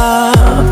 up